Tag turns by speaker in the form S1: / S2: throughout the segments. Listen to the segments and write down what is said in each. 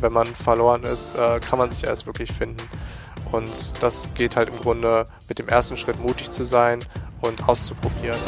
S1: wenn man verloren ist, äh, kann man sich erst wirklich finden. Und das geht halt im Grunde mit dem ersten Schritt mutig zu sein und auszuprobieren.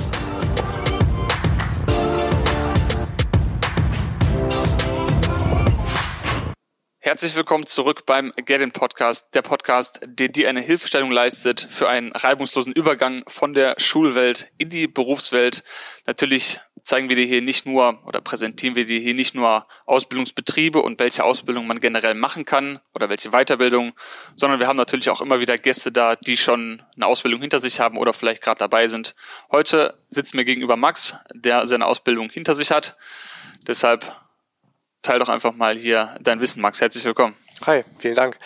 S2: Herzlich willkommen zurück beim Get In Podcast, der Podcast, der dir eine Hilfestellung leistet für einen reibungslosen Übergang von der Schulwelt in die Berufswelt. Natürlich zeigen wir dir hier nicht nur oder präsentieren wir dir hier nicht nur Ausbildungsbetriebe und welche Ausbildung man generell machen kann oder welche Weiterbildung, sondern wir haben natürlich auch immer wieder Gäste da, die schon eine Ausbildung hinter sich haben oder vielleicht gerade dabei sind. Heute sitzt mir gegenüber Max, der seine Ausbildung hinter sich hat. Deshalb teil doch einfach mal hier dein Wissen, Max. Herzlich willkommen.
S1: Hi, vielen Dank.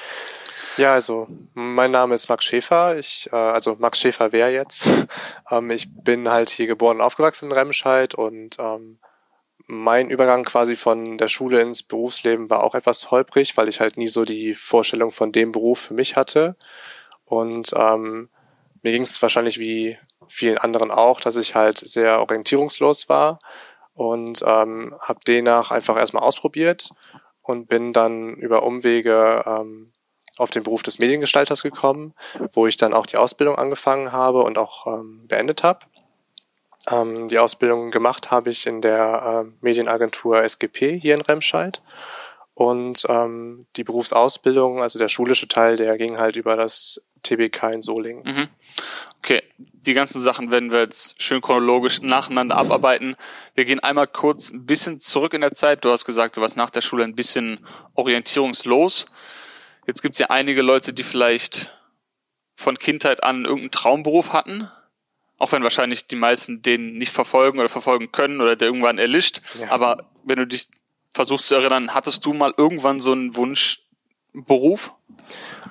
S1: Ja, also mein Name ist Max Schäfer. Ich, äh, also Max Schäfer wer jetzt? ähm, ich bin halt hier geboren und aufgewachsen in Remscheid und ähm, mein Übergang quasi von der Schule ins Berufsleben war auch etwas holprig, weil ich halt nie so die Vorstellung von dem Beruf für mich hatte. Und ähm, mir ging es wahrscheinlich wie vielen anderen auch, dass ich halt sehr orientierungslos war und ähm, habe demnach einfach erstmal ausprobiert und bin dann über Umwege ähm, auf den Beruf des Mediengestalters gekommen, wo ich dann auch die Ausbildung angefangen habe und auch ähm, beendet habe. Ähm, die Ausbildung gemacht habe ich in der äh, Medienagentur SGP hier in Remscheid. Und ähm, die Berufsausbildung, also der schulische Teil, der ging halt über das TBK in Solingen. Mhm.
S2: Okay, die ganzen Sachen werden wir jetzt schön chronologisch nacheinander abarbeiten. Wir gehen einmal kurz ein bisschen zurück in der Zeit. Du hast gesagt, du warst nach der Schule ein bisschen orientierungslos. Jetzt gibt es ja einige Leute, die vielleicht von Kindheit an irgendeinen Traumberuf hatten, auch wenn wahrscheinlich die meisten den nicht verfolgen oder verfolgen können oder der irgendwann erlischt. Ja. Aber wenn du dich versuchst zu erinnern, hattest du mal irgendwann so einen Wunschberuf?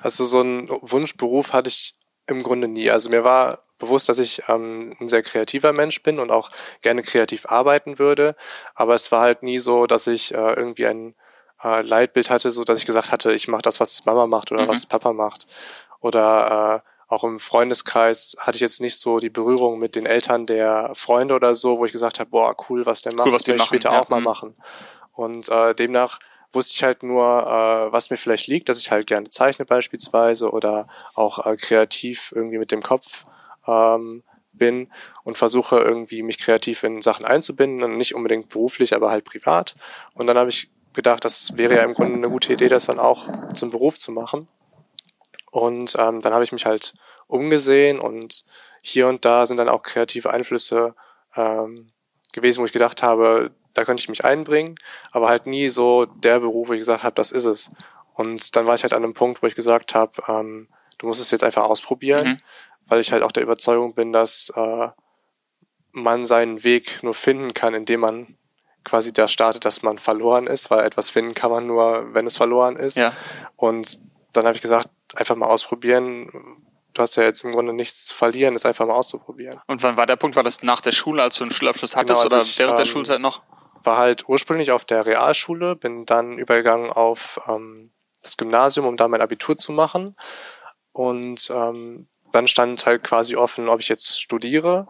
S1: Also so einen Wunschberuf hatte ich im Grunde nie. Also mir war bewusst, dass ich ähm, ein sehr kreativer Mensch bin und auch gerne kreativ arbeiten würde. Aber es war halt nie so, dass ich äh, irgendwie ein äh, Leitbild hatte, so dass ich gesagt hatte, ich mache das, was Mama macht oder mhm. was Papa macht. Oder äh, auch im Freundeskreis hatte ich jetzt nicht so die Berührung mit den Eltern der Freunde oder so, wo ich gesagt habe, boah, cool, was der macht, cool, was das will ich später ja. auch mal mhm. machen. Und äh, demnach wusste ich halt nur, äh, was mir vielleicht liegt, dass ich halt gerne zeichne beispielsweise oder auch äh, kreativ irgendwie mit dem Kopf ähm, bin und versuche irgendwie mich kreativ in Sachen einzubinden und nicht unbedingt beruflich, aber halt privat. Und dann habe ich gedacht, das wäre ja im Grunde eine gute Idee, das dann auch zum Beruf zu machen. Und ähm, dann habe ich mich halt umgesehen und hier und da sind dann auch kreative Einflüsse ähm, gewesen, wo ich gedacht habe, da könnte ich mich einbringen, aber halt nie so der Beruf, wo ich gesagt habe, das ist es. Und dann war ich halt an einem Punkt, wo ich gesagt habe, ähm, du musst es jetzt einfach ausprobieren, mhm. weil ich halt auch der Überzeugung bin, dass äh, man seinen Weg nur finden kann, indem man quasi da startet, dass man verloren ist, weil etwas finden kann man nur, wenn es verloren ist. Ja. Und dann habe ich gesagt, einfach mal ausprobieren. Du hast ja jetzt im Grunde nichts zu verlieren, ist einfach mal auszuprobieren.
S2: Und wann war der Punkt? War das nach der Schule, als du einen Schulabschluss hattest genau, also oder ich, während der ähm, Schulzeit noch?
S1: war halt ursprünglich auf der Realschule, bin dann übergegangen auf ähm, das Gymnasium, um da mein Abitur zu machen. Und ähm, dann stand halt quasi offen, ob ich jetzt studiere,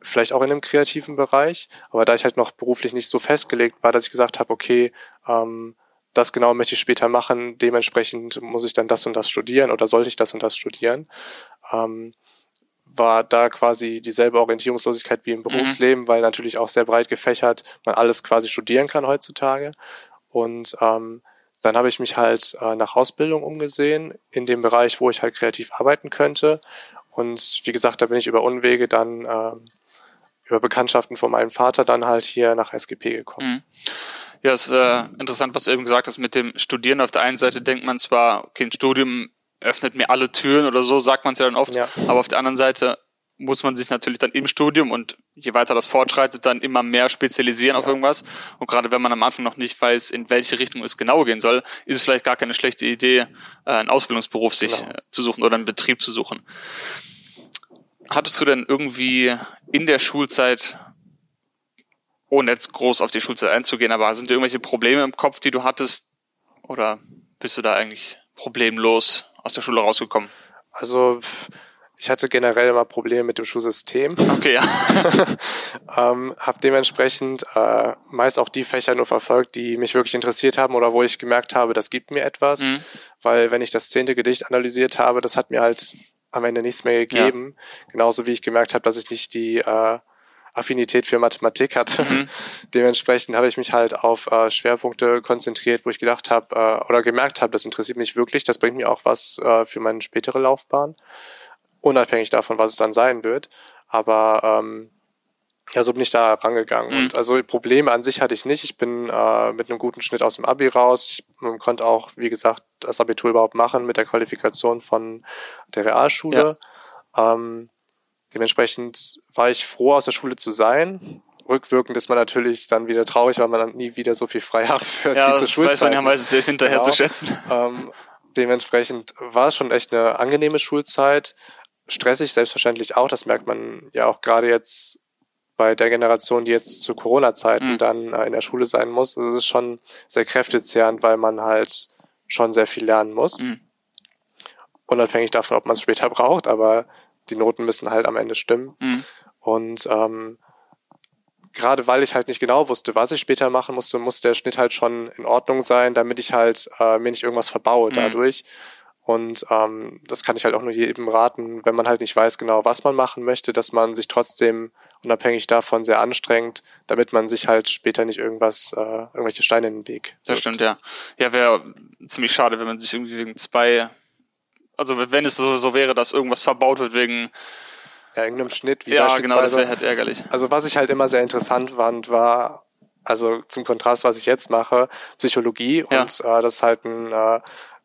S1: vielleicht auch in einem kreativen Bereich. Aber da ich halt noch beruflich nicht so festgelegt war, dass ich gesagt habe, okay, ähm, das genau möchte ich später machen, dementsprechend muss ich dann das und das studieren oder sollte ich das und das studieren. Ähm, war da quasi dieselbe Orientierungslosigkeit wie im mhm. Berufsleben, mhm. weil natürlich auch sehr breit gefächert man alles quasi studieren kann heutzutage. Und ähm, dann habe ich mich halt äh, nach Ausbildung umgesehen in dem Bereich, wo ich halt kreativ arbeiten könnte. Und wie gesagt, da bin ich über Unwege dann äh, über Bekanntschaften von meinem Vater dann halt hier nach SGP gekommen. Mhm.
S2: Ja, ist äh, interessant, was du eben gesagt hast mit dem Studieren. Auf der einen Seite denkt man zwar, okay, ein Studium öffnet mir alle Türen oder so, sagt man es ja dann oft. Ja. Aber auf der anderen Seite muss man sich natürlich dann im Studium und je weiter das fortschreitet, dann immer mehr spezialisieren ja. auf irgendwas. Und gerade wenn man am Anfang noch nicht weiß, in welche Richtung es genau gehen soll, ist es vielleicht gar keine schlechte Idee, äh, einen Ausbildungsberuf sich genau. Äh, zu suchen oder einen Betrieb zu suchen. Hattest du denn irgendwie in der Schulzeit, ohne jetzt groß auf die Schulzeit einzugehen, aber sind irgendwelche Probleme im Kopf, die du hattest? Oder bist du da eigentlich problemlos aus der Schule rausgekommen?
S1: Also ich hatte generell immer Probleme mit dem Schulsystem.
S2: Okay, ja.
S1: ähm, habe dementsprechend äh, meist auch die Fächer nur verfolgt, die mich wirklich interessiert haben oder wo ich gemerkt habe, das gibt mir etwas. Mhm. Weil wenn ich das zehnte Gedicht analysiert habe, das hat mir halt am Ende nichts mehr gegeben. Ja. Genauso wie ich gemerkt habe, dass ich nicht die äh, Affinität für Mathematik hatte. Mhm. Dementsprechend habe ich mich halt auf äh, Schwerpunkte konzentriert, wo ich gedacht habe äh, oder gemerkt habe, das interessiert mich wirklich, das bringt mir auch was äh, für meine spätere Laufbahn unabhängig davon, was es dann sein wird. Aber ähm, ja, so bin ich da rangegangen. Mhm. Und also Probleme an sich hatte ich nicht. Ich bin äh, mit einem guten Schnitt aus dem Abi raus. Ich konnte auch, wie gesagt, das Abitur überhaupt machen mit der Qualifikation von der Realschule. Ja. Ähm, dementsprechend war ich froh, aus der Schule zu sein. Rückwirkend ist man natürlich dann wieder traurig, weil man dann nie wieder so viel frei hat für
S2: ja, diese Schulzeit. Weiß man ja meistens sehr hinterher genau. zu schätzen.
S1: Ähm, dementsprechend war es schon echt eine angenehme Schulzeit stressig, selbstverständlich auch. Das merkt man ja auch gerade jetzt bei der Generation, die jetzt zu Corona-Zeiten mhm. dann äh, in der Schule sein muss. Das ist schon sehr kräftezehrend, weil man halt schon sehr viel lernen muss. Mhm. Unabhängig davon, ob man es später braucht, aber die Noten müssen halt am Ende stimmen. Mhm. Und ähm, gerade weil ich halt nicht genau wusste, was ich später machen musste, muss der Schnitt halt schon in Ordnung sein, damit ich halt äh, mir nicht irgendwas verbaue mhm. dadurch. Und ähm, das kann ich halt auch nur jedem raten, wenn man halt nicht weiß genau, was man machen möchte, dass man sich trotzdem unabhängig davon sehr anstrengt, damit man sich halt später nicht irgendwas, äh, irgendwelche Steine in den Weg.
S2: Wirft. Das stimmt, ja. Ja, wäre ziemlich schade, wenn man sich irgendwie wegen zwei, also wenn es so, so wäre, dass irgendwas verbaut wird wegen
S1: ja, irgendeinem Schnitt,
S2: wie. Ja, genau, das wäre halt ärgerlich.
S1: Also was ich halt immer sehr interessant fand, war, also zum Kontrast, was ich jetzt mache, Psychologie ja. und äh, das ist halt ein äh,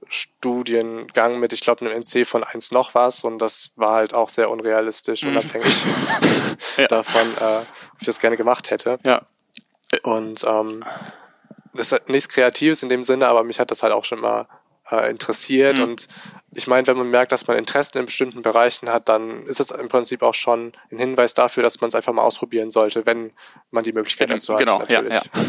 S1: Studiengang mit, ich glaube, einem NC von eins noch was und das war halt auch sehr unrealistisch, mhm. unabhängig ja. davon, äh, ob ich das gerne gemacht hätte.
S2: Ja.
S1: Und ähm, das ist nichts Kreatives in dem Sinne, aber mich hat das halt auch schon mal äh, interessiert mhm. und ich meine, wenn man merkt, dass man Interessen in bestimmten Bereichen hat, dann ist es im Prinzip auch schon ein Hinweis dafür, dass man es einfach mal ausprobieren sollte, wenn man die Möglichkeit dazu hat.
S2: Genau, natürlich. Ja, ja.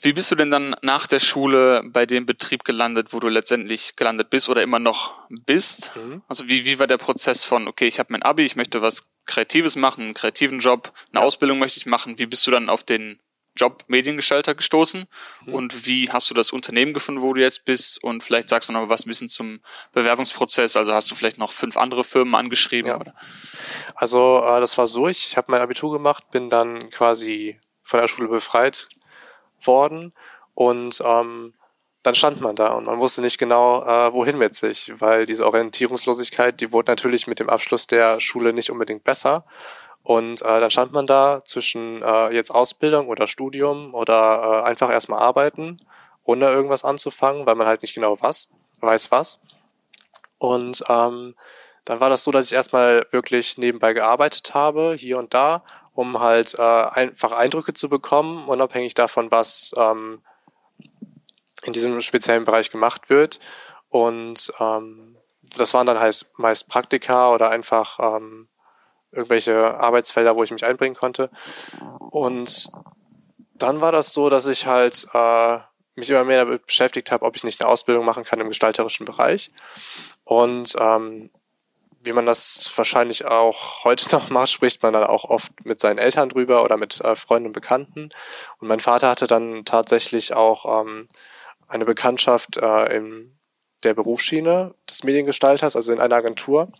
S2: Wie bist du denn dann nach der Schule bei dem Betrieb gelandet, wo du letztendlich gelandet bist oder immer noch bist? Mhm. Also wie, wie war der Prozess von, okay, ich habe mein Abi, ich möchte was Kreatives machen, einen kreativen Job, eine ja. Ausbildung möchte ich machen. Wie bist du dann auf den Job Mediengestalter gestoßen? Mhm. Und wie hast du das Unternehmen gefunden, wo du jetzt bist? Und vielleicht sagst du noch was ein bisschen zum Bewerbungsprozess. Also hast du vielleicht noch fünf andere Firmen angeschrieben? Ja. Oder?
S1: Also äh, das war so, ich habe mein Abitur gemacht, bin dann quasi von der Schule befreit worden und ähm, dann stand man da und man wusste nicht genau, äh, wohin mit sich, weil diese Orientierungslosigkeit, die wurde natürlich mit dem Abschluss der Schule nicht unbedingt besser. Und äh, dann stand man da zwischen äh, jetzt Ausbildung oder Studium oder äh, einfach erstmal arbeiten, ohne irgendwas anzufangen, weil man halt nicht genau was, weiß was. Und ähm, dann war das so, dass ich erstmal wirklich nebenbei gearbeitet habe, hier und da, um halt äh, einfach Eindrücke zu bekommen, unabhängig davon, was ähm, in diesem speziellen Bereich gemacht wird. Und ähm, das waren dann halt meist Praktika oder einfach ähm, irgendwelche Arbeitsfelder, wo ich mich einbringen konnte. Und dann war das so, dass ich halt äh, mich immer mehr damit beschäftigt habe, ob ich nicht eine Ausbildung machen kann im gestalterischen Bereich. Und ähm, wie man das wahrscheinlich auch heute noch macht, spricht man dann auch oft mit seinen Eltern drüber oder mit äh, Freunden und Bekannten. Und mein Vater hatte dann tatsächlich auch ähm, eine Bekanntschaft äh, in der Berufsschiene des Mediengestalters, also in einer Agentur.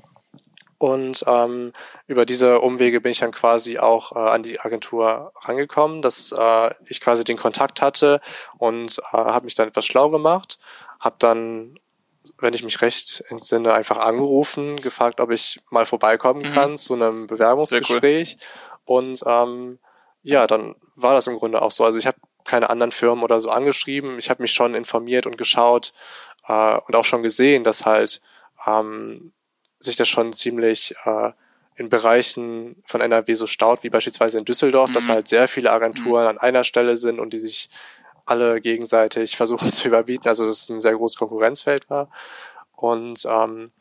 S1: Und ähm, über diese Umwege bin ich dann quasi auch äh, an die Agentur rangekommen, dass äh, ich quasi den Kontakt hatte und äh, habe mich dann etwas schlau gemacht, habe dann wenn ich mich recht entsinne, einfach angerufen, gefragt, ob ich mal vorbeikommen mhm. kann zu einem Bewerbungsgespräch. Cool. Und ähm, ja, dann war das im Grunde auch so. Also ich habe keine anderen Firmen oder so angeschrieben. Ich habe mich schon informiert und geschaut äh, und auch schon gesehen, dass halt ähm, sich das schon ziemlich äh, in Bereichen von NRW so staut, wie beispielsweise in Düsseldorf, mhm. dass halt sehr viele Agenturen mhm. an einer Stelle sind und die sich alle gegenseitig versuchen zu überbieten, also dass es ein sehr großes Konkurrenzfeld war. Und ähm,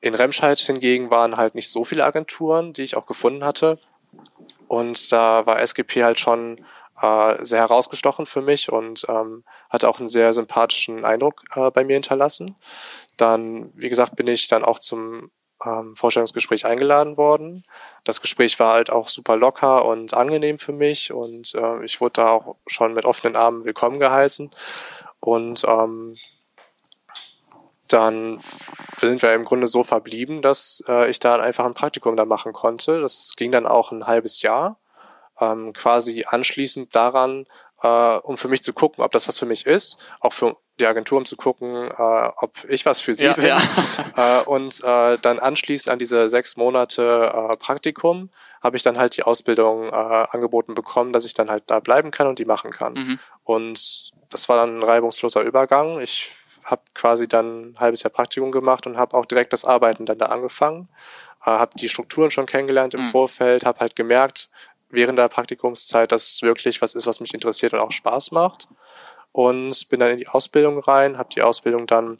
S1: in Remscheid hingegen waren halt nicht so viele Agenturen, die ich auch gefunden hatte. Und da war SGP halt schon äh, sehr herausgestochen für mich und ähm, hatte auch einen sehr sympathischen Eindruck äh, bei mir hinterlassen. Dann, wie gesagt, bin ich dann auch zum ähm, Vorstellungsgespräch eingeladen worden. Das Gespräch war halt auch super locker und angenehm für mich und äh, ich wurde da auch schon mit offenen Armen willkommen geheißen. Und ähm, dann sind wir im Grunde so verblieben, dass äh, ich da einfach ein Praktikum da machen konnte. Das ging dann auch ein halbes Jahr, ähm, quasi anschließend daran, äh, um für mich zu gucken, ob das was für mich ist, auch für die Agentur, um zu gucken, äh, ob ich was für sie ja, bin. Ja. Äh, und äh, dann anschließend an diese sechs Monate äh, Praktikum habe ich dann halt die Ausbildung äh, angeboten bekommen, dass ich dann halt da bleiben kann und die machen kann. Mhm. Und das war dann ein reibungsloser Übergang. Ich habe quasi dann ein halbes Jahr Praktikum gemacht und habe auch direkt das Arbeiten dann da angefangen. Äh, habe die Strukturen schon kennengelernt im mhm. Vorfeld, habe halt gemerkt während der Praktikumszeit, dass es wirklich was ist, was mich interessiert und auch Spaß macht. Und bin dann in die Ausbildung rein, habe die Ausbildung dann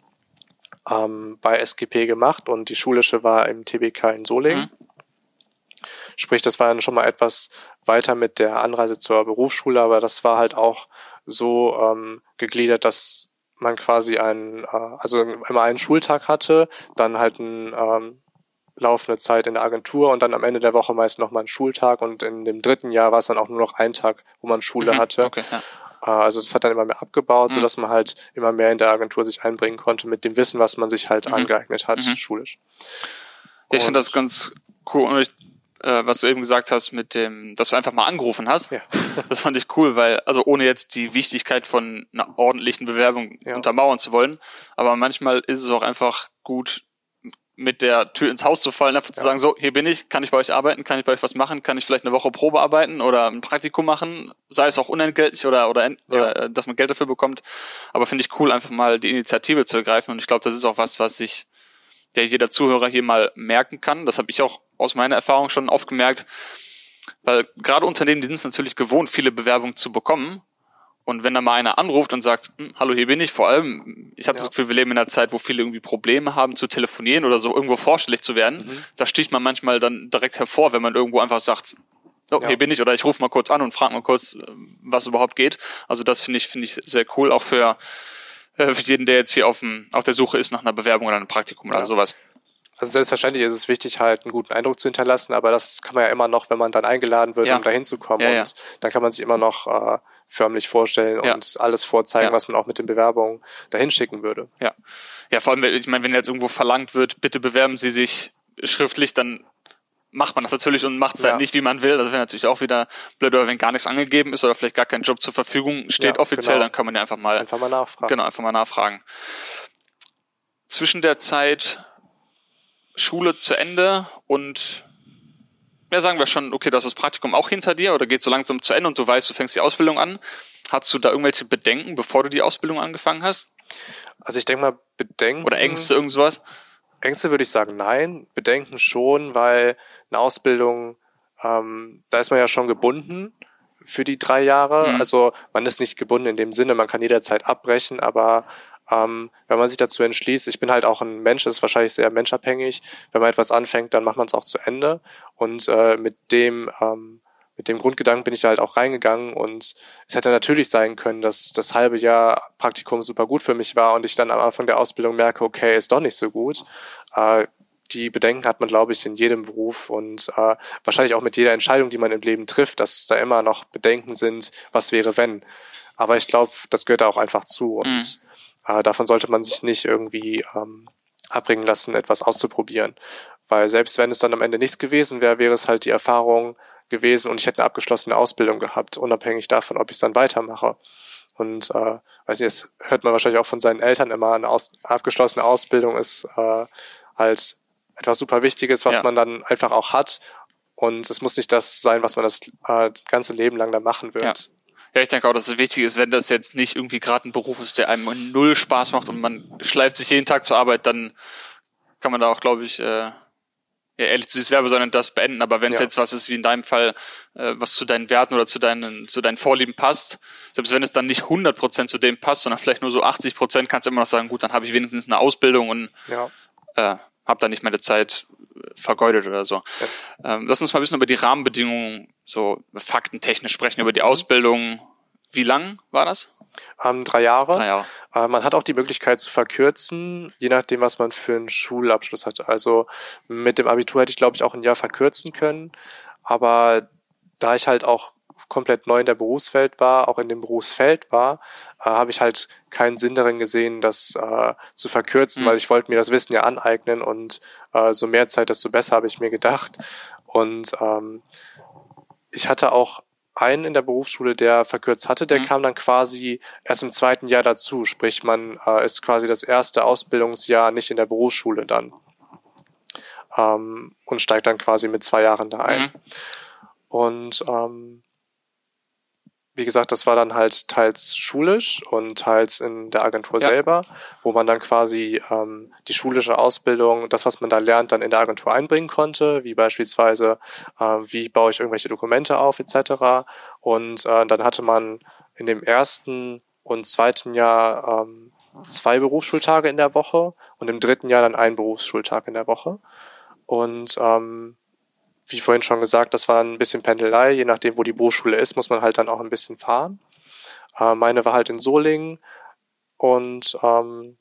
S1: ähm, bei SGP gemacht und die schulische war im TBK in Solingen. Mhm. Sprich, das war dann schon mal etwas weiter mit der Anreise zur Berufsschule, aber das war halt auch so ähm, gegliedert, dass man quasi einen, äh, also immer einen Schultag hatte, dann halt ein ähm, laufende Zeit in der Agentur und dann am Ende der Woche meist nochmal einen Schultag und in dem dritten Jahr war es dann auch nur noch ein Tag, wo man Schule mhm, hatte. Okay, ja. Äh, also das hat dann immer mehr abgebaut, mhm. sodass man halt immer mehr in der Agentur sich einbringen konnte mit dem Wissen, was man sich halt mhm. angeeignet hat, mhm. schulisch.
S2: Ja, ich finde das ganz cool äh, was du eben gesagt hast mit dem, dass du einfach mal angerufen hast. Ja. das fand ich cool, weil, also ohne jetzt die Wichtigkeit von einer ordentlichen Bewerbung ja. untermauern zu wollen, aber manchmal ist es auch einfach gut, mit der Tür ins Haus zu fallen, einfach ja. zu sagen, so, hier bin ich, kann ich bei euch arbeiten, kann ich bei euch was machen, kann ich vielleicht eine Woche Probe arbeiten oder ein Praktikum machen, sei es auch unentgeltlich oder, oder, ja. oder äh, dass man Geld dafür bekommt. Aber finde ich cool, einfach mal die Initiative zu ergreifen und ich glaube, das ist auch was, was sich der jeder Zuhörer hier mal merken kann. Das habe ich auch aus meiner Erfahrung schon oft gemerkt, weil gerade Unternehmen, die sind es natürlich gewohnt, viele Bewerbungen zu bekommen. Und wenn da mal einer anruft und sagt, hm, hallo, hier bin ich, vor allem, ich habe ja. das Gefühl, wir leben in einer Zeit, wo viele irgendwie Probleme haben zu telefonieren oder so irgendwo vorstellig zu werden. Mhm. Da sticht man manchmal dann direkt hervor, wenn man irgendwo einfach sagt, oh, ja. hier bin ich oder ich rufe mal kurz an und frage mal kurz, was überhaupt geht. Also das finde ich, finde ich sehr cool, auch für äh, für jeden, der jetzt hier auf, dem, auf der Suche ist nach einer Bewerbung oder einem Praktikum ja. oder sowas.
S1: Also selbstverständlich ist es wichtig, halt einen guten Eindruck zu hinterlassen, aber das kann man ja immer noch, wenn man dann eingeladen wird, ja. um da hinzukommen. Ja, und dann kann man sich immer noch äh, förmlich vorstellen und alles vorzeigen, was man auch mit den Bewerbungen dahin schicken würde.
S2: Ja. Ja, vor allem, ich meine, wenn jetzt irgendwo verlangt wird, bitte bewerben Sie sich schriftlich, dann macht man das natürlich und macht es ja. nicht, wie man will. Das wäre natürlich auch wieder blöd, oder wenn gar nichts angegeben ist oder vielleicht gar kein Job zur Verfügung steht ja, offiziell, genau. dann kann man ja einfach mal,
S1: einfach mal nachfragen.
S2: Genau, einfach mal nachfragen. Zwischen der Zeit Schule zu Ende und ja, sagen wir schon, okay, das ist das Praktikum auch hinter dir oder geht so langsam zu Ende und du weißt, du fängst die Ausbildung an. Hast du da irgendwelche Bedenken, bevor du die Ausbildung angefangen hast?
S1: Also ich denke mal, Bedenken.
S2: Oder Ängste, irgendwas?
S1: Ängste würde ich sagen, nein. Bedenken schon, weil eine Ausbildung, ähm, da ist man ja schon gebunden für die drei Jahre. Mhm. Also man ist nicht gebunden in dem Sinne, man kann jederzeit abbrechen, aber ähm, wenn man sich dazu entschließt, ich bin halt auch ein Mensch, das ist wahrscheinlich sehr menschabhängig, wenn man etwas anfängt, dann macht man es auch zu Ende. Und äh, mit dem ähm, mit dem Grundgedanken bin ich da halt auch reingegangen und es hätte natürlich sein können, dass das halbe Jahr Praktikum super gut für mich war und ich dann am Anfang der Ausbildung merke, okay, ist doch nicht so gut. Äh, die Bedenken hat man, glaube ich, in jedem Beruf und äh, wahrscheinlich auch mit jeder Entscheidung, die man im Leben trifft, dass da immer noch Bedenken sind, was wäre wenn. Aber ich glaube, das gehört da auch einfach zu und mhm. Äh, davon sollte man sich nicht irgendwie ähm, abbringen lassen, etwas auszuprobieren. Weil selbst wenn es dann am Ende nichts gewesen wäre, wäre es halt die Erfahrung, gewesen und ich hätte eine abgeschlossene Ausbildung gehabt, unabhängig davon, ob ich es dann weitermache. Und äh, weiß nicht, das hört man wahrscheinlich auch von seinen Eltern immer, eine aus abgeschlossene Ausbildung ist äh, halt etwas super Wichtiges, was ja. man dann einfach auch hat. Und es muss nicht das sein, was man das äh, ganze Leben lang dann machen wird.
S2: Ja. Ja, ich denke auch, dass es wichtig ist, wenn das jetzt nicht irgendwie gerade ein Beruf ist, der einem null Spaß macht und man schleift sich jeden Tag zur Arbeit, dann kann man da auch, glaube ich, äh, ja, ehrlich zu sich selber, sondern das beenden. Aber wenn es ja. jetzt was ist, wie in deinem Fall, äh, was zu deinen Werten oder zu deinen, zu deinen Vorlieben passt, selbst wenn es dann nicht 100% zu dem passt, sondern vielleicht nur so 80%, kannst du immer noch sagen, gut, dann habe ich wenigstens eine Ausbildung und ja. äh, habe dann nicht meine Zeit vergeudet oder so. Ja. Ähm, lass uns mal ein bisschen über die Rahmenbedingungen, so faktentechnisch sprechen, über die mhm. Ausbildung. Wie lang war das?
S1: Ähm, drei Jahre. Drei Jahre. Äh, man hat auch die Möglichkeit zu verkürzen, je nachdem, was man für einen Schulabschluss hat. Also mit dem Abitur hätte ich, glaube ich, auch ein Jahr verkürzen können. Aber da ich halt auch komplett neu in der Berufswelt war, auch in dem Berufsfeld war, äh, habe ich halt keinen Sinn darin gesehen, das äh, zu verkürzen, mhm. weil ich wollte mir das Wissen ja aneignen und äh, so mehr Zeit, desto besser, habe ich mir gedacht. Und ähm, ich hatte auch einen in der Berufsschule, der verkürzt hatte, der mhm. kam dann quasi erst im zweiten Jahr dazu. Sprich, man äh, ist quasi das erste Ausbildungsjahr nicht in der Berufsschule dann. Ähm, und steigt dann quasi mit zwei Jahren da ein. Mhm. Und ähm, wie gesagt, das war dann halt teils schulisch und teils in der Agentur ja. selber, wo man dann quasi ähm, die schulische Ausbildung, das, was man da lernt, dann in der Agentur einbringen konnte, wie beispielsweise, äh, wie baue ich irgendwelche Dokumente auf, etc. Und äh, dann hatte man in dem ersten und zweiten Jahr ähm, zwei Berufsschultage in der Woche und im dritten Jahr dann einen Berufsschultag in der Woche. Und ähm, wie vorhin schon gesagt, das war ein bisschen Pendelei. Je nachdem, wo die Berufsschule ist, muss man halt dann auch ein bisschen fahren. Äh, meine war halt in Solingen und ähm,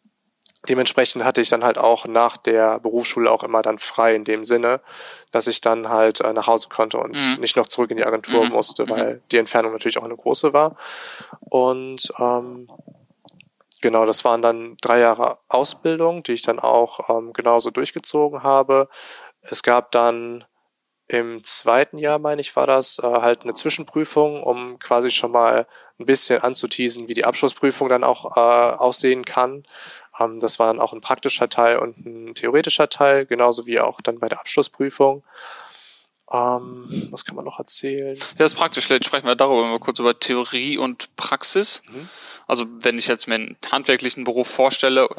S1: dementsprechend hatte ich dann halt auch nach der Berufsschule auch immer dann frei in dem Sinne, dass ich dann halt äh, nach Hause konnte und mhm. nicht noch zurück in die Agentur mhm. musste, weil mhm. die Entfernung natürlich auch eine große war. Und ähm, genau, das waren dann drei Jahre Ausbildung, die ich dann auch ähm, genauso durchgezogen habe. Es gab dann im zweiten Jahr, meine ich, war das äh, halt eine Zwischenprüfung, um quasi schon mal ein bisschen anzuteasen, wie die Abschlussprüfung dann auch äh, aussehen kann. Ähm, das war dann auch ein praktischer Teil und ein theoretischer Teil, genauso wie auch dann bei der Abschlussprüfung. Ähm, was kann man noch erzählen?
S2: Ja, das ist praktisch. Vielleicht sprechen wir darüber mal kurz über Theorie und Praxis. Mhm. Also wenn ich jetzt mir einen handwerklichen Beruf vorstelle,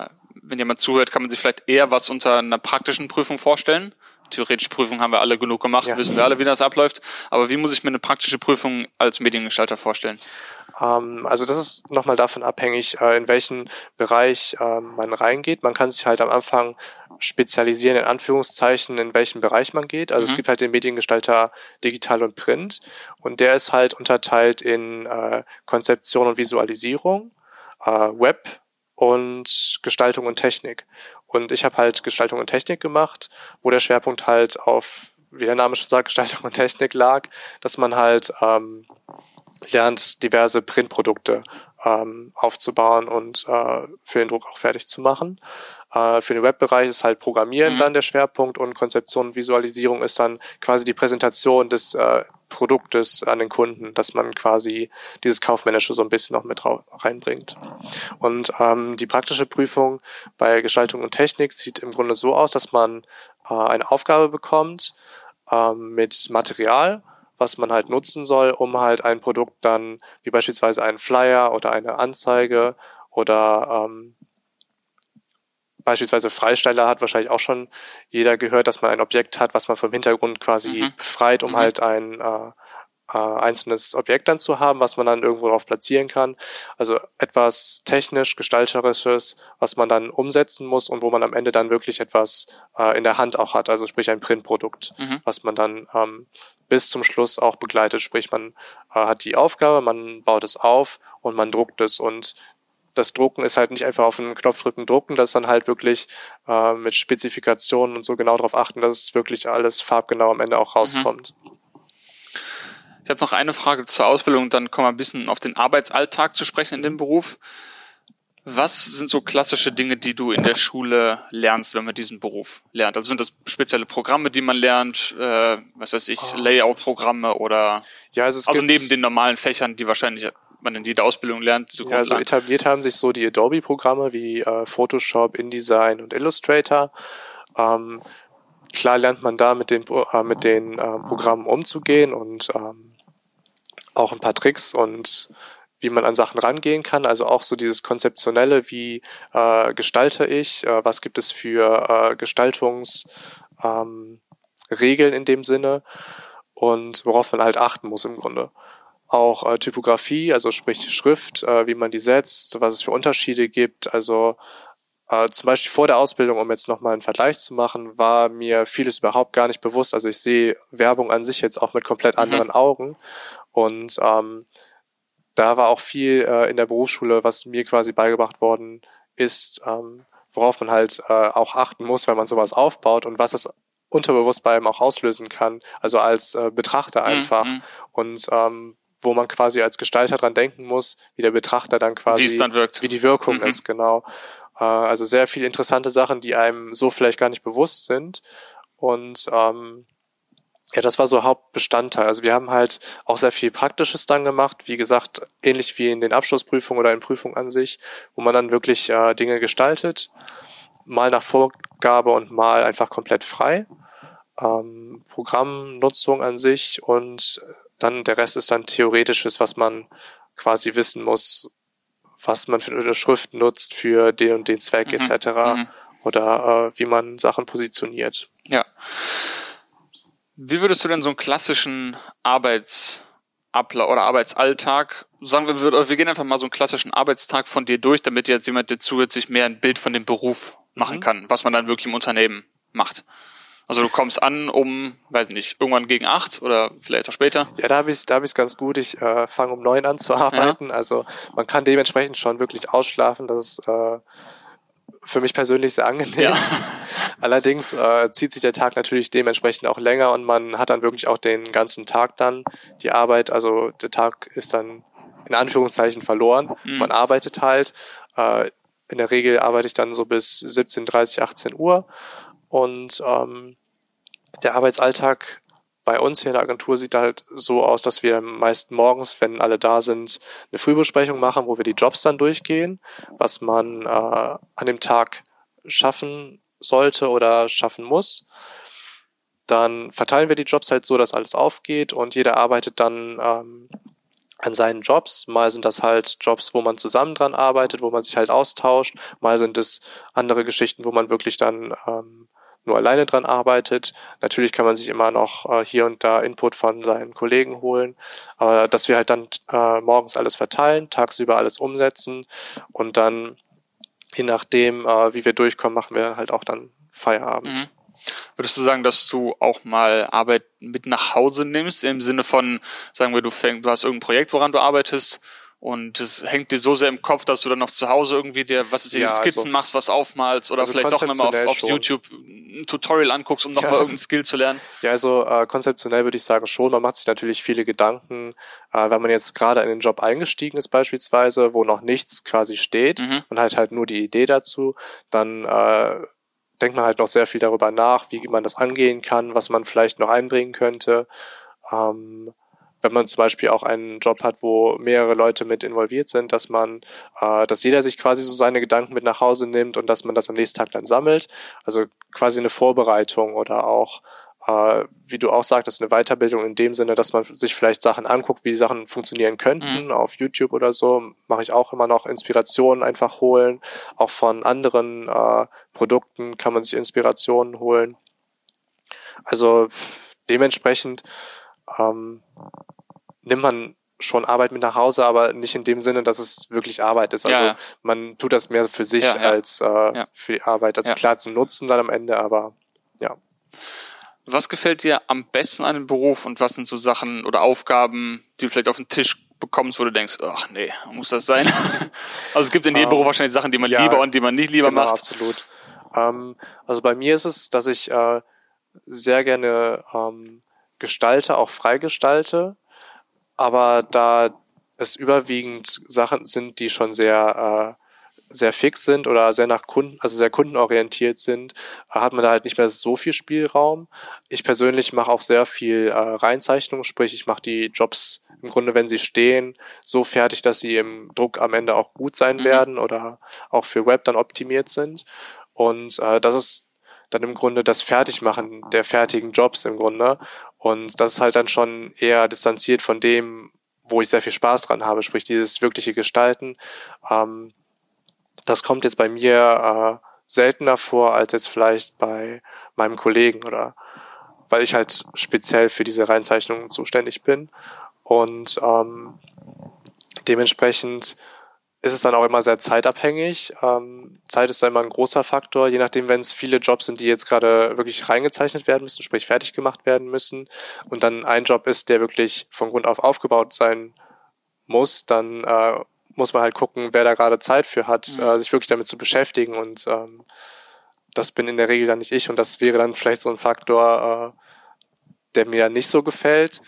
S2: wenn jemand zuhört, kann man sich vielleicht eher was unter einer praktischen Prüfung vorstellen theoretische Prüfung haben wir alle genug gemacht, ja. wissen wir alle, wie das abläuft. Aber wie muss ich mir eine praktische Prüfung als Mediengestalter vorstellen?
S1: Ähm, also das ist nochmal davon abhängig, äh, in welchen Bereich äh, man reingeht. Man kann sich halt am Anfang spezialisieren, in Anführungszeichen, in welchen Bereich man geht. Also mhm. es gibt halt den Mediengestalter Digital und Print und der ist halt unterteilt in äh, Konzeption und Visualisierung, äh, Web und Gestaltung und Technik. Und ich habe halt Gestaltung und Technik gemacht, wo der Schwerpunkt halt auf, wie der Name schon sagt, Gestaltung und Technik lag, dass man halt ähm, lernt, diverse Printprodukte ähm, aufzubauen und äh, für den Druck auch fertig zu machen. Äh, für den Webbereich ist halt Programmieren mhm. dann der Schwerpunkt und Konzeption und Visualisierung ist dann quasi die Präsentation des äh, Produktes an den Kunden, dass man quasi dieses Kaufmännische so ein bisschen noch mit reinbringt. Und ähm, die praktische Prüfung bei Gestaltung und Technik sieht im Grunde so aus, dass man äh, eine Aufgabe bekommt ähm, mit Material, was man halt nutzen soll, um halt ein Produkt dann, wie beispielsweise einen Flyer oder eine Anzeige oder ähm, beispielsweise Freisteller hat wahrscheinlich auch schon jeder gehört, dass man ein Objekt hat, was man vom Hintergrund quasi mhm. befreit, um mhm. halt ein äh, äh, einzelnes Objekt dann zu haben, was man dann irgendwo drauf platzieren kann. Also etwas technisch gestalterisches, was man dann umsetzen muss und wo man am Ende dann wirklich etwas äh, in der Hand auch hat, also sprich ein Printprodukt, mhm. was man dann ähm, bis zum Schluss auch begleitet. Sprich, man äh, hat die Aufgabe, man baut es auf und man druckt es und das Drucken ist halt nicht einfach auf einen Knopfdrücken drucken, das dann halt wirklich äh, mit Spezifikationen und so genau darauf achten, dass es wirklich alles farbgenau am Ende auch rauskommt. Mhm.
S2: Ich habe noch eine Frage zur Ausbildung, dann kommen wir ein bisschen auf den Arbeitsalltag zu sprechen in dem Beruf. Was sind so klassische Dinge, die du in der Schule lernst, wenn man diesen Beruf lernt? Also sind das spezielle Programme, die man lernt, äh, was weiß ich, oh. Layout-Programme oder ja, also, also neben den normalen Fächern, die wahrscheinlich man in jeder Ausbildung lernt.
S1: So ja, also etabliert haben sich so die Adobe-Programme wie äh, Photoshop, InDesign und Illustrator. Ähm, klar lernt man da mit den, äh, mit den äh, Programmen umzugehen und ähm, auch ein paar Tricks und wie man an Sachen rangehen kann. Also auch so dieses Konzeptionelle, wie äh, gestalte ich, äh, was gibt es für äh, Gestaltungsregeln ähm, in dem Sinne und worauf man halt achten muss im Grunde auch äh, Typografie, also sprich Schrift, äh, wie man die setzt, was es für Unterschiede gibt. Also äh, zum Beispiel vor der Ausbildung, um jetzt nochmal einen Vergleich zu machen, war mir vieles überhaupt gar nicht bewusst. Also ich sehe Werbung an sich jetzt auch mit komplett mhm. anderen mhm. Augen. Und ähm, da war auch viel äh, in der Berufsschule, was mir quasi beigebracht worden ist, ähm, worauf man halt äh, auch achten muss, wenn man sowas aufbaut und was es unterbewusst bei einem auch auslösen kann, also als äh, Betrachter mhm, einfach. Mhm. Und ähm, wo man quasi als Gestalter dran denken muss, wie der Betrachter dann quasi,
S2: wie es dann wirkt,
S1: wie die Wirkung mhm. ist, genau. Äh, also sehr viele interessante Sachen, die einem so vielleicht gar nicht bewusst sind. Und ähm, ja, das war so Hauptbestandteil. Also wir haben halt auch sehr viel Praktisches dann gemacht, wie gesagt, ähnlich wie in den Abschlussprüfungen oder in Prüfungen an sich, wo man dann wirklich äh, Dinge gestaltet, mal nach Vorgabe und mal einfach komplett frei. Ähm, Programmnutzung an sich und dann der Rest ist dann theoretisches, was man quasi wissen muss, was man für eine Schrift nutzt für den und den Zweck mhm. etc. Mhm. oder äh, wie man Sachen positioniert.
S2: Ja. Wie würdest du denn so einen klassischen Arbeitsablauf oder Arbeitsalltag, sagen wir, wir gehen einfach mal so einen klassischen Arbeitstag von dir durch, damit jetzt jemand, der zuhört, sich mehr ein Bild von dem Beruf machen mhm. kann, was man dann wirklich im Unternehmen macht. Also du kommst an um, weiß nicht, irgendwann gegen acht oder vielleicht auch später?
S1: Ja, da habe ich da hab ich's ganz gut. Ich äh, fange um neun an zu arbeiten. Ja. Also man kann dementsprechend schon wirklich ausschlafen. Das ist äh, für mich persönlich sehr angenehm. Ja. Allerdings äh, zieht sich der Tag natürlich dementsprechend auch länger und man hat dann wirklich auch den ganzen Tag dann die Arbeit. Also der Tag ist dann in Anführungszeichen verloren. Mhm. Man arbeitet halt. Äh, in der Regel arbeite ich dann so bis 17.30, 18 Uhr und ähm, der Arbeitsalltag bei uns hier in der Agentur sieht halt so aus, dass wir meist morgens, wenn alle da sind, eine Frühbesprechung machen, wo wir die Jobs dann durchgehen, was man äh, an dem Tag schaffen sollte oder schaffen muss. Dann verteilen wir die Jobs halt so, dass alles aufgeht und jeder arbeitet dann ähm, an seinen Jobs. Mal sind das halt Jobs, wo man zusammen dran arbeitet, wo man sich halt austauscht. Mal sind es andere Geschichten, wo man wirklich dann ähm, nur alleine dran arbeitet. Natürlich kann man sich immer noch äh, hier und da Input von seinen Kollegen holen, aber dass wir halt dann äh, morgens alles verteilen, tagsüber alles umsetzen und dann je nachdem, äh, wie wir durchkommen, machen wir halt auch dann Feierabend. Mhm.
S2: Würdest du sagen, dass du auch mal Arbeit mit nach Hause nimmst, im Sinne von, sagen wir, du fängst, du hast irgendein Projekt, woran du arbeitest und es hängt dir so sehr im Kopf, dass du dann noch zu Hause irgendwie dir, was ist, ja, Skizzen also, machst, was aufmalst oder also vielleicht doch nochmal auf, auf YouTube ein Tutorial anguckst, um nochmal ja. irgendeinen Skill zu lernen?
S1: Ja, also äh, konzeptionell würde ich sagen schon. Man macht sich natürlich viele Gedanken, äh, wenn man jetzt gerade in den Job eingestiegen ist beispielsweise, wo noch nichts quasi steht mhm. und halt halt nur die Idee dazu, dann äh, denkt man halt noch sehr viel darüber nach, wie man das angehen kann, was man vielleicht noch einbringen könnte. Ähm, wenn man zum Beispiel auch einen Job hat, wo mehrere Leute mit involviert sind, dass man, äh, dass jeder sich quasi so seine Gedanken mit nach Hause nimmt und dass man das am nächsten Tag dann sammelt. Also quasi eine Vorbereitung oder auch, äh, wie du auch sagtest, eine Weiterbildung in dem Sinne, dass man sich vielleicht Sachen anguckt, wie die Sachen funktionieren könnten, mhm. auf YouTube oder so, mache ich auch immer noch Inspirationen einfach holen. Auch von anderen äh, Produkten kann man sich Inspirationen holen. Also dementsprechend ähm, nimmt man schon Arbeit mit nach Hause, aber nicht in dem Sinne, dass es wirklich Arbeit ist. Also ja. man tut das mehr für sich ja, ja. als äh, für die Arbeit. Also klar, zum Nutzen dann am Ende, aber ja.
S2: Was gefällt dir am besten an dem Beruf und was sind so Sachen oder Aufgaben, die du vielleicht auf den Tisch bekommst, wo du denkst, ach nee, muss das sein? also es gibt in jedem um, Beruf wahrscheinlich Sachen, die man lieber und die man nicht lieber genau, macht.
S1: absolut. Ähm, also bei mir ist es, dass ich äh, sehr gerne ähm, gestalte, auch freigestalte aber da es überwiegend Sachen sind, die schon sehr äh, sehr fix sind oder sehr nach Kunden, also sehr kundenorientiert sind, hat man da halt nicht mehr so viel Spielraum. Ich persönlich mache auch sehr viel äh, Reinzeichnung, sprich ich mache die Jobs im Grunde, wenn sie stehen, so fertig, dass sie im Druck am Ende auch gut sein mhm. werden oder auch für Web dann optimiert sind. Und äh, das ist dann im Grunde das Fertigmachen der fertigen Jobs im Grunde. Und das ist halt dann schon eher distanziert von dem, wo ich sehr viel Spaß dran habe, sprich dieses wirkliche Gestalten. Ähm, das kommt jetzt bei mir äh, seltener vor als jetzt vielleicht bei meinem Kollegen oder weil ich halt speziell für diese Reinzeichnungen zuständig bin. Und ähm, dementsprechend ist es dann auch immer sehr zeitabhängig. Ähm, Zeit ist da immer ein großer Faktor, je nachdem, wenn es viele Jobs sind, die jetzt gerade wirklich reingezeichnet werden müssen, sprich fertig gemacht werden müssen, und dann ein Job ist, der wirklich von Grund auf aufgebaut sein muss, dann äh, muss man halt gucken, wer da gerade Zeit für hat, mhm. äh, sich wirklich damit zu beschäftigen und ähm, das bin in der Regel dann nicht ich und das wäre dann vielleicht so ein Faktor, äh, der mir nicht so gefällt.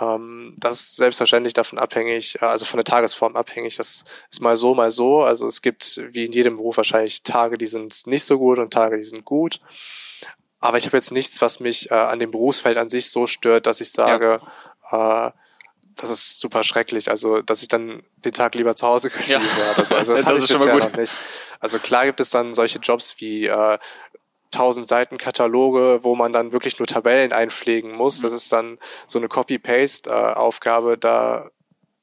S1: Ähm, das ist selbstverständlich davon abhängig, äh, also von der Tagesform abhängig. Das ist mal so, mal so. Also es gibt wie in jedem Beruf wahrscheinlich Tage, die sind nicht so gut und Tage, die sind gut. Aber ich habe jetzt nichts, was mich äh, an dem Berufsfeld an sich so stört, dass ich sage, ja. äh, das ist super schrecklich. Also, dass ich dann den Tag lieber zu Hause geblieben ja. wäre. Das, also, das, das ist schon mal gut. Also klar gibt es dann solche Jobs wie äh, 1000 Seiten Kataloge, wo man dann wirklich nur Tabellen einpflegen muss. Das ist dann so eine Copy-Paste-Aufgabe. Da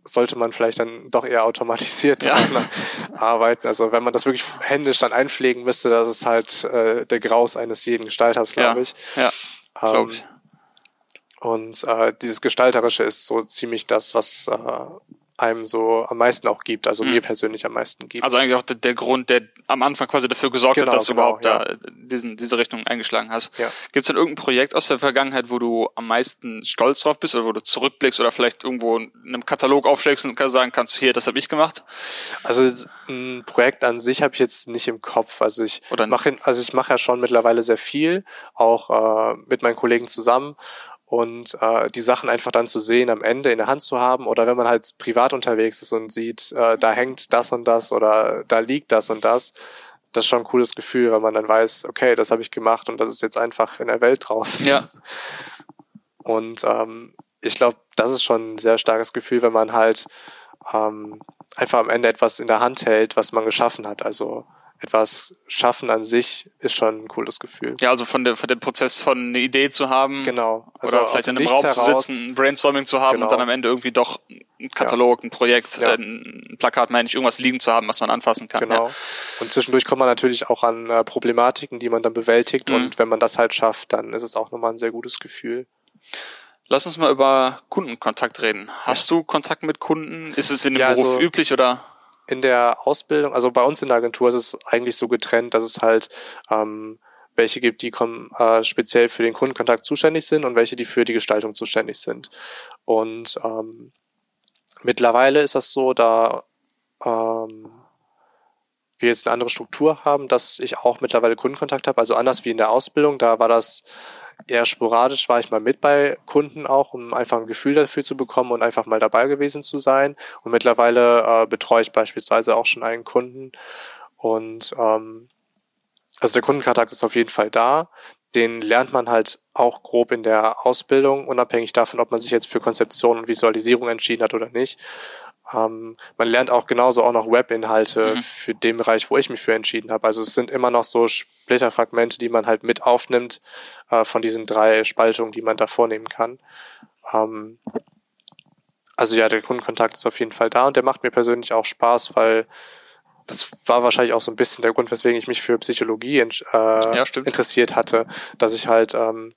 S1: sollte man vielleicht dann doch eher automatisiert ja. arbeiten. Also wenn man das wirklich händisch dann einpflegen müsste, das ist halt äh, der Graus eines jeden Gestalters, glaube
S2: ja.
S1: ich.
S2: Ja, glaube ich.
S1: Ähm, und äh, dieses Gestalterische ist so ziemlich das, was äh, einem so am meisten auch gibt, also mhm. mir persönlich am meisten gibt.
S2: Also eigentlich auch der, der, Grund, der am Anfang quasi dafür gesorgt genau, hat, dass genau, du überhaupt ja. da diesen, diese Richtung eingeschlagen hast. Ja. Gibt es denn irgendein Projekt aus der Vergangenheit, wo du am meisten stolz drauf bist oder wo du zurückblickst oder vielleicht irgendwo in einem Katalog aufschlägst und sagen kannst, hier, das habe ich gemacht?
S1: Also ein Projekt an sich habe ich jetzt nicht im Kopf. Also ich mache also ich mache ja schon mittlerweile sehr viel, auch äh, mit meinen Kollegen zusammen und äh, die Sachen einfach dann zu sehen, am Ende in der Hand zu haben oder wenn man halt privat unterwegs ist und sieht, äh, da hängt das und das oder da liegt das und das, das ist schon ein cooles Gefühl, weil man dann weiß, okay, das habe ich gemacht und das ist jetzt einfach in der Welt draußen.
S2: Ja.
S1: Und ähm, ich glaube, das ist schon ein sehr starkes Gefühl, wenn man halt ähm, einfach am Ende etwas in der Hand hält, was man geschaffen hat. Also etwas schaffen an sich ist schon ein cooles Gefühl.
S2: Ja, also von, der, von dem Prozess von eine Idee zu haben.
S1: Genau.
S2: Also oder vielleicht in einem Raum heraus, zu sitzen, ein Brainstorming zu haben genau. und dann am Ende irgendwie doch ein Katalog, ja. ein Projekt, ja. ein Plakat, meine ich, irgendwas liegen zu haben, was man anfassen kann.
S1: Genau. Ja. Und zwischendurch kommt man natürlich auch an äh, Problematiken, die man dann bewältigt mhm. und wenn man das halt schafft, dann ist es auch nochmal ein sehr gutes Gefühl.
S2: Lass uns mal über Kundenkontakt reden. Hast du Kontakt mit Kunden? Ist es in dem Beruf also, üblich oder?
S1: In der Ausbildung, also bei uns in der Agentur ist es eigentlich so getrennt, dass es halt ähm, welche gibt, die kommen, äh, speziell für den Kundenkontakt zuständig sind und welche, die für die Gestaltung zuständig sind. Und ähm, mittlerweile ist das so, da ähm, wir jetzt eine andere Struktur haben, dass ich auch mittlerweile Kundenkontakt habe, also anders wie in der Ausbildung, da war das eher sporadisch war ich mal mit bei Kunden auch, um einfach ein Gefühl dafür zu bekommen und einfach mal dabei gewesen zu sein. Und mittlerweile äh, betreue ich beispielsweise auch schon einen Kunden. Und ähm, also der Kundenkontakt ist auf jeden Fall da. Den lernt man halt auch grob in der Ausbildung, unabhängig davon, ob man sich jetzt für Konzeption und Visualisierung entschieden hat oder nicht. Ähm, man lernt auch genauso auch noch Webinhalte mhm. für den Bereich, wo ich mich für entschieden habe. Also es sind immer noch so Splitterfragmente, die man halt mit aufnimmt äh, von diesen drei Spaltungen, die man da vornehmen kann. Ähm, also ja, der Kundenkontakt ist auf jeden Fall da und der macht mir persönlich auch Spaß, weil das war wahrscheinlich auch so ein bisschen der Grund, weswegen ich mich für Psychologie äh, ja, interessiert hatte, dass ich halt ähm,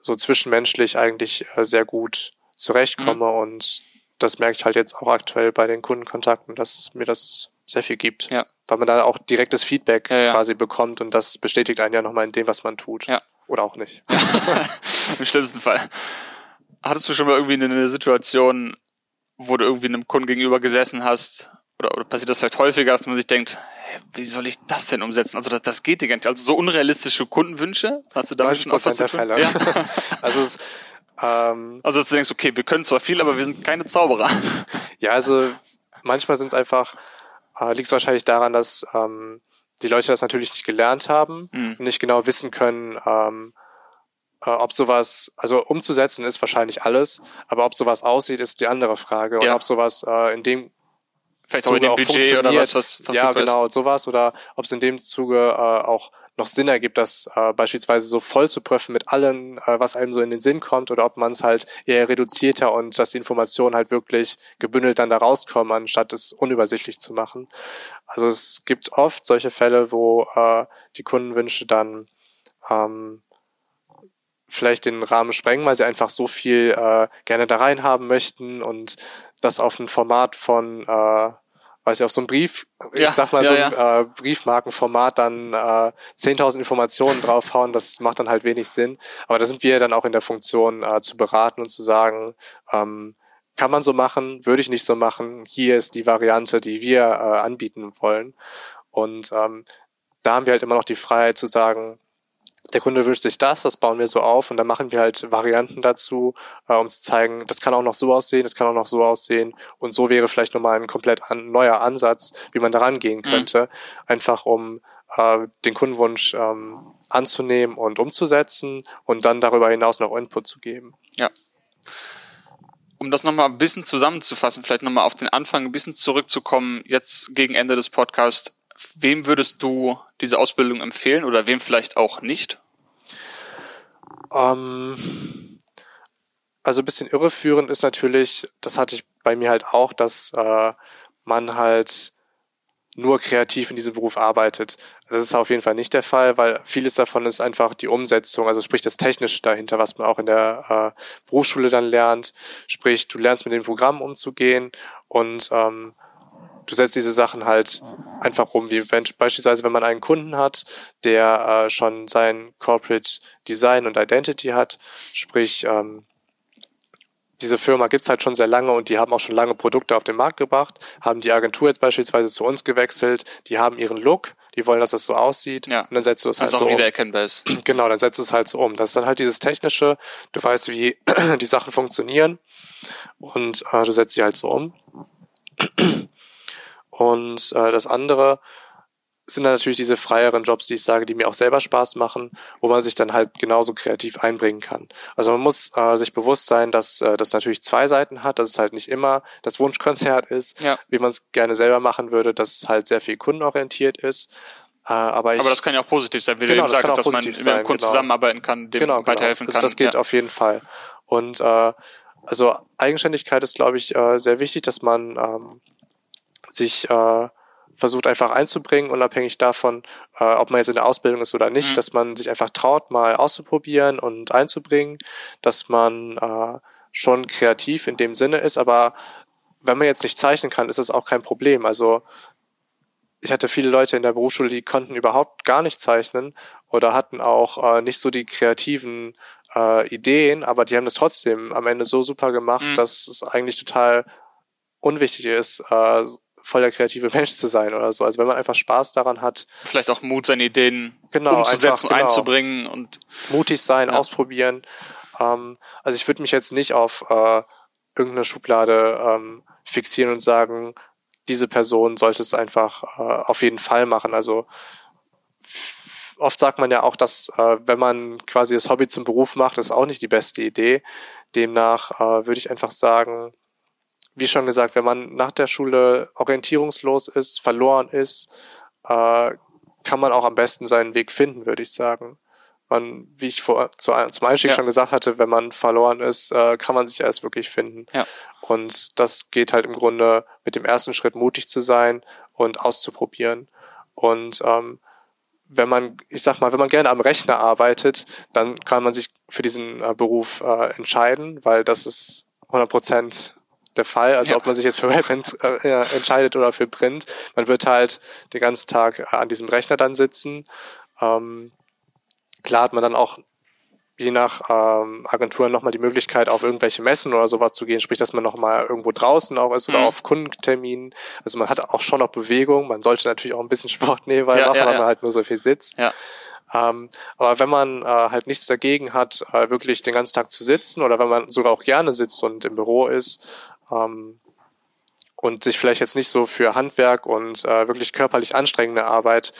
S1: so zwischenmenschlich eigentlich äh, sehr gut zurechtkomme mhm. und das merke ich halt jetzt auch aktuell bei den Kundenkontakten, dass mir das sehr viel gibt.
S2: Ja.
S1: Weil man da auch direktes Feedback ja, ja. quasi bekommt und das bestätigt einen ja nochmal in dem, was man tut.
S2: Ja.
S1: Oder auch nicht.
S2: Im schlimmsten Fall. Hattest du schon mal irgendwie eine Situation, wo du irgendwie einem Kunden gegenüber gesessen hast, oder, oder passiert das vielleicht häufiger, dass man sich denkt, wie soll ich das denn umsetzen? Also das, das geht ja gar nicht. Also so unrealistische Kundenwünsche, hast du damit schon
S1: auch was der Fälle. Ja. also es,
S2: ähm, also dass du denkst, okay, wir können zwar viel, aber wir sind keine Zauberer.
S1: Ja, also manchmal sind es einfach, äh, liegt es wahrscheinlich daran, dass ähm, die Leute das natürlich nicht gelernt haben mhm. und nicht genau wissen können, ähm, äh, ob sowas, also umzusetzen ist wahrscheinlich alles, aber ob sowas aussieht, ist die andere Frage. Ja. Und ob sowas äh, in dem
S2: Vielleicht Zuge auch in dem Budget oder was, was
S1: Ja, genau, sowas. Oder ob es in dem Zuge äh, auch noch Sinn ergibt, das äh, beispielsweise so voll zu prüfen mit allem, äh, was einem so in den Sinn kommt, oder ob man es halt eher reduzierter und dass die Informationen halt wirklich gebündelt dann da rauskommen, anstatt es unübersichtlich zu machen. Also es gibt oft solche Fälle, wo äh, die Kundenwünsche dann ähm, vielleicht den Rahmen sprengen, weil sie einfach so viel äh, gerne da rein haben möchten und das auf ein Format von äh, weiß ich, auf so einem Brief, ich ja, sag mal ja, so ein ja. äh, Briefmarkenformat dann äh, 10.000 Informationen draufhauen, das macht dann halt wenig Sinn. Aber da sind wir dann auch in der Funktion äh, zu beraten und zu sagen, ähm, kann man so machen, würde ich nicht so machen. Hier ist die Variante, die wir äh, anbieten wollen. Und ähm, da haben wir halt immer noch die Freiheit zu sagen, der Kunde wünscht sich das, das bauen wir so auf und dann machen wir halt Varianten dazu, äh, um zu zeigen, das kann auch noch so aussehen, das kann auch noch so aussehen und so wäre vielleicht nochmal ein komplett an, neuer Ansatz, wie man daran gehen mhm. könnte, mhm. einfach um äh, den Kundenwunsch ähm, anzunehmen und umzusetzen und dann darüber hinaus noch Input zu geben.
S2: Ja. Um das nochmal ein bisschen zusammenzufassen, vielleicht nochmal auf den Anfang ein bisschen zurückzukommen, jetzt gegen Ende des Podcasts, wem würdest du diese Ausbildung empfehlen oder wem vielleicht auch nicht?
S1: Ähm, also ein bisschen irreführend ist natürlich, das hatte ich bei mir halt auch, dass äh, man halt nur kreativ in diesem Beruf arbeitet. Das ist auf jeden Fall nicht der Fall, weil vieles davon ist einfach die Umsetzung, also sprich das Technische dahinter, was man auch in der äh, Berufsschule dann lernt. Sprich, du lernst mit den Programmen umzugehen und ähm, du setzt diese Sachen halt einfach um, wie wenn, beispielsweise wenn man einen Kunden hat, der äh, schon sein Corporate Design und Identity hat, sprich ähm, diese Firma gibt's halt schon sehr lange und die haben auch schon lange Produkte auf den Markt gebracht, haben die Agentur jetzt beispielsweise zu uns gewechselt, die haben ihren Look, die wollen, dass es so aussieht
S2: ja.
S1: und dann setzt du es halt
S2: so erkennbar ist.
S1: Genau, dann setzt du es halt so um. Das ist dann halt dieses Technische, du weißt, wie die Sachen funktionieren und äh, du setzt sie halt so um. Und äh, das andere sind dann natürlich diese freieren Jobs, die ich sage, die mir auch selber Spaß machen, wo man sich dann halt genauso kreativ einbringen kann. Also man muss äh, sich bewusst sein, dass äh, das natürlich zwei Seiten hat, dass es halt nicht immer das Wunschkonzert ist, ja. wie man es gerne selber machen würde, dass es halt sehr viel kundenorientiert ist. Äh, aber, ich,
S2: aber das kann ja auch positiv sein, wie genau, du eben sagst, dass man mit einem Kunden genau. zusammenarbeiten kann, dem genau, genau. weiterhelfen
S1: genau.
S2: kann.
S1: Also das geht ja. auf jeden Fall. Und äh, also Eigenständigkeit ist, glaube ich, äh, sehr wichtig, dass man ähm, sich äh, versucht einfach einzubringen, unabhängig davon, äh, ob man jetzt in der Ausbildung ist oder nicht, mhm. dass man sich einfach traut, mal auszuprobieren und einzubringen, dass man äh, schon kreativ in dem Sinne ist, aber wenn man jetzt nicht zeichnen kann, ist das auch kein Problem. Also ich hatte viele Leute in der Berufsschule, die konnten überhaupt gar nicht zeichnen oder hatten auch äh, nicht so die kreativen äh, Ideen, aber die haben das trotzdem am Ende so super gemacht, mhm. dass es eigentlich total unwichtig ist, äh, voll der kreative Mensch zu sein oder so. Also wenn man einfach Spaß daran hat.
S2: Vielleicht auch Mut, seine Ideen genau, umzusetzen, einfach, genau, einzubringen und
S1: mutig sein, ja. ausprobieren. Ähm, also ich würde mich jetzt nicht auf äh, irgendeine Schublade ähm, fixieren und sagen, diese Person sollte es einfach äh, auf jeden Fall machen. Also oft sagt man ja auch, dass äh, wenn man quasi das Hobby zum Beruf macht, ist auch nicht die beste Idee. Demnach äh, würde ich einfach sagen, wie schon gesagt, wenn man nach der Schule orientierungslos ist, verloren ist, äh, kann man auch am besten seinen Weg finden, würde ich sagen. Man, wie ich vor, zu, zum Einstieg ja. schon gesagt hatte, wenn man verloren ist, äh, kann man sich erst wirklich finden.
S2: Ja.
S1: Und das geht halt im Grunde mit dem ersten Schritt mutig zu sein und auszuprobieren. Und ähm, wenn man, ich sag mal, wenn man gerne am Rechner arbeitet, dann kann man sich für diesen äh, Beruf äh, entscheiden, weil das ist 100 Prozent der Fall. Also ja. ob man sich jetzt für Web ent, äh, entscheidet oder für Print. Man wird halt den ganzen Tag an diesem Rechner dann sitzen. Ähm, klar hat man dann auch je nach ähm, Agenturen nochmal die Möglichkeit, auf irgendwelche Messen oder sowas zu gehen, sprich, dass man nochmal irgendwo draußen auch ist oder mhm. auf Kundenterminen. Also man hat auch schon noch Bewegung. Man sollte natürlich auch ein bisschen Sport nebenbei ja, machen, ja, weil man halt nur so viel sitzt.
S2: Ja.
S1: Ähm, aber wenn man äh, halt nichts dagegen hat, äh, wirklich den ganzen Tag zu sitzen oder wenn man sogar auch gerne sitzt und im Büro ist, ähm, und sich vielleicht jetzt nicht so für Handwerk und äh, wirklich körperlich anstrengende Arbeit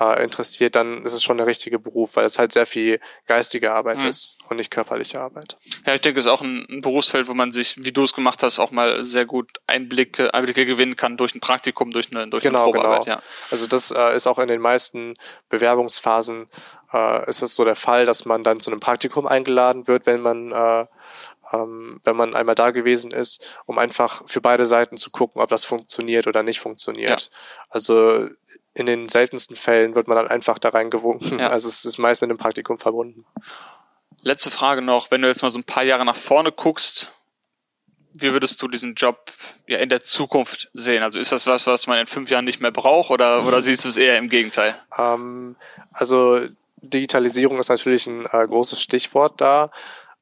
S1: äh, interessiert, dann ist es schon der richtige Beruf, weil es halt sehr viel geistige Arbeit mhm. ist und nicht körperliche Arbeit.
S2: Ja, ich denke, es ist auch ein, ein Berufsfeld, wo man sich, wie du es gemacht hast, auch mal sehr gut Einblicke, Einblicke gewinnen kann durch ein Praktikum, durch eine, durch
S1: genau,
S2: eine
S1: Probearbeit.
S2: Genau. Ja.
S1: Also das äh, ist auch in den meisten Bewerbungsphasen äh, ist es so der Fall, dass man dann zu einem Praktikum eingeladen wird, wenn man äh, ähm, wenn man einmal da gewesen ist, um einfach für beide Seiten zu gucken, ob das funktioniert oder nicht funktioniert. Ja. Also in den seltensten Fällen wird man dann einfach da reingewunken. Ja. Also es ist meist mit einem Praktikum verbunden.
S2: Letzte Frage noch, wenn du jetzt mal so ein paar Jahre nach vorne guckst, wie würdest du diesen Job ja in der Zukunft sehen? Also ist das was, was man in fünf Jahren nicht mehr braucht oder, oder siehst du es eher im Gegenteil?
S1: Ähm, also Digitalisierung ist natürlich ein äh, großes Stichwort da.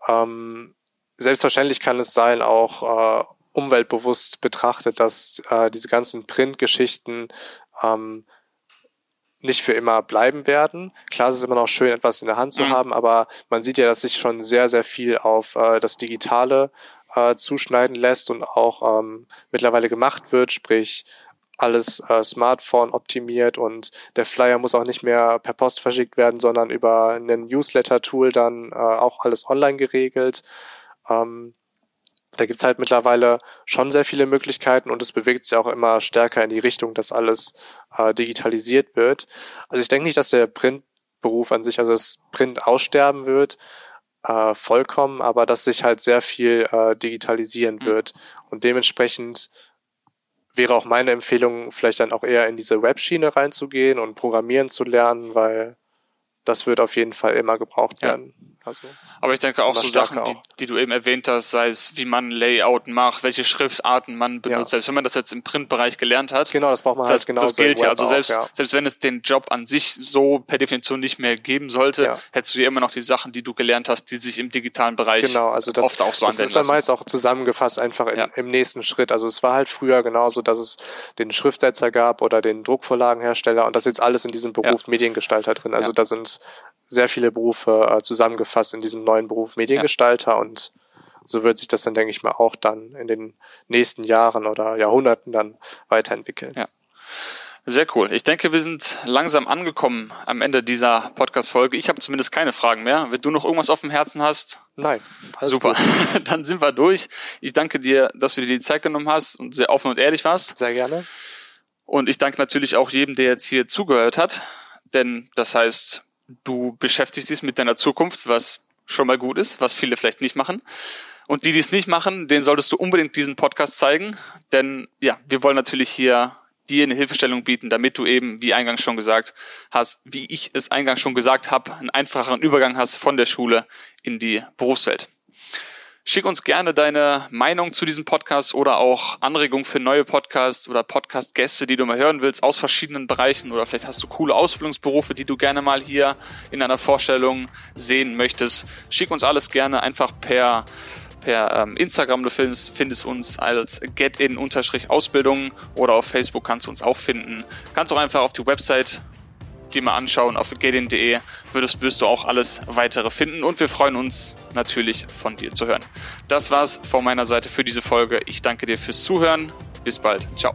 S1: Ähm, selbstverständlich kann es sein, auch äh, umweltbewusst betrachtet, dass äh, diese ganzen Printgeschichten ähm, nicht für immer bleiben werden. Klar, es ist immer noch schön, etwas in der Hand zu mhm. haben, aber man sieht ja, dass sich schon sehr, sehr viel auf äh, das Digitale äh, zuschneiden lässt und auch ähm, mittlerweile gemacht wird, sprich alles äh, Smartphone optimiert und der Flyer muss auch nicht mehr per Post verschickt werden, sondern über ein Newsletter-Tool dann äh, auch alles online geregelt. Ähm, da gibt's halt mittlerweile schon sehr viele Möglichkeiten und es bewegt sich auch immer stärker in die Richtung, dass alles äh, digitalisiert wird. Also ich denke nicht, dass der Printberuf an sich, also das Print aussterben wird, äh, vollkommen, aber dass sich halt sehr viel äh, digitalisieren mhm. wird. Und dementsprechend wäre auch meine Empfehlung, vielleicht dann auch eher in diese Webschiene reinzugehen und programmieren zu lernen, weil das wird auf jeden Fall immer gebraucht werden. Ja.
S2: Also Aber ich denke auch so Sachen, die, die, du eben erwähnt hast, sei es, wie man Layout macht, welche Schriftarten man benutzt, ja. selbst wenn man das jetzt im Printbereich gelernt hat.
S1: Genau, das braucht man
S2: das,
S1: halt genau.
S2: Das gilt ja. Also selbst, auch, ja. selbst wenn es den Job an sich so per Definition nicht mehr geben sollte, ja. hättest du ja immer noch die Sachen, die du gelernt hast, die sich im digitalen Bereich
S1: genau, also das,
S2: oft auch so
S1: das ist dann meist auch zusammengefasst einfach im, im nächsten Schritt. Also es war halt früher genauso, dass es den Schriftsetzer gab oder den Druckvorlagenhersteller und das ist jetzt alles in diesem Beruf Mediengestalter drin. Also da sind sehr viele Berufe äh, zusammengefasst in diesem neuen Beruf Mediengestalter ja. und so wird sich das dann, denke ich mal, auch dann in den nächsten Jahren oder Jahrhunderten dann weiterentwickeln.
S2: Ja. Sehr cool. Ich denke, wir sind langsam angekommen am Ende dieser Podcast-Folge. Ich habe zumindest keine Fragen mehr. Wenn du noch irgendwas auf dem Herzen hast?
S1: Nein.
S2: Super. Gut. Dann sind wir durch. Ich danke dir, dass du dir die Zeit genommen hast und sehr offen und ehrlich warst.
S1: Sehr gerne.
S2: Und ich danke natürlich auch jedem, der jetzt hier zugehört hat. Denn das heißt, du beschäftigst dich mit deiner Zukunft, was schon mal gut ist, was viele vielleicht nicht machen. Und die, die es nicht machen, denen solltest du unbedingt diesen Podcast zeigen, denn ja, wir wollen natürlich hier dir eine Hilfestellung bieten, damit du eben, wie eingangs schon gesagt hast, wie ich es eingangs schon gesagt habe, einen einfacheren Übergang hast von der Schule in die Berufswelt. Schick uns gerne deine Meinung zu diesem Podcast oder auch Anregungen für neue Podcasts oder Podcast-Gäste, die du mal hören willst aus verschiedenen Bereichen oder vielleicht hast du coole Ausbildungsberufe, die du gerne mal hier in einer Vorstellung sehen möchtest. Schick uns alles gerne einfach per per ähm, Instagram. Du findest, findest uns als getin-ausbildung oder auf Facebook kannst du uns auch finden. Kannst auch einfach auf die Website dir mal anschauen auf gedin.de, würdest, wirst du auch alles weitere finden und wir freuen uns natürlich von dir zu hören. Das war's von meiner Seite für diese Folge. Ich danke dir fürs Zuhören. Bis bald. Ciao.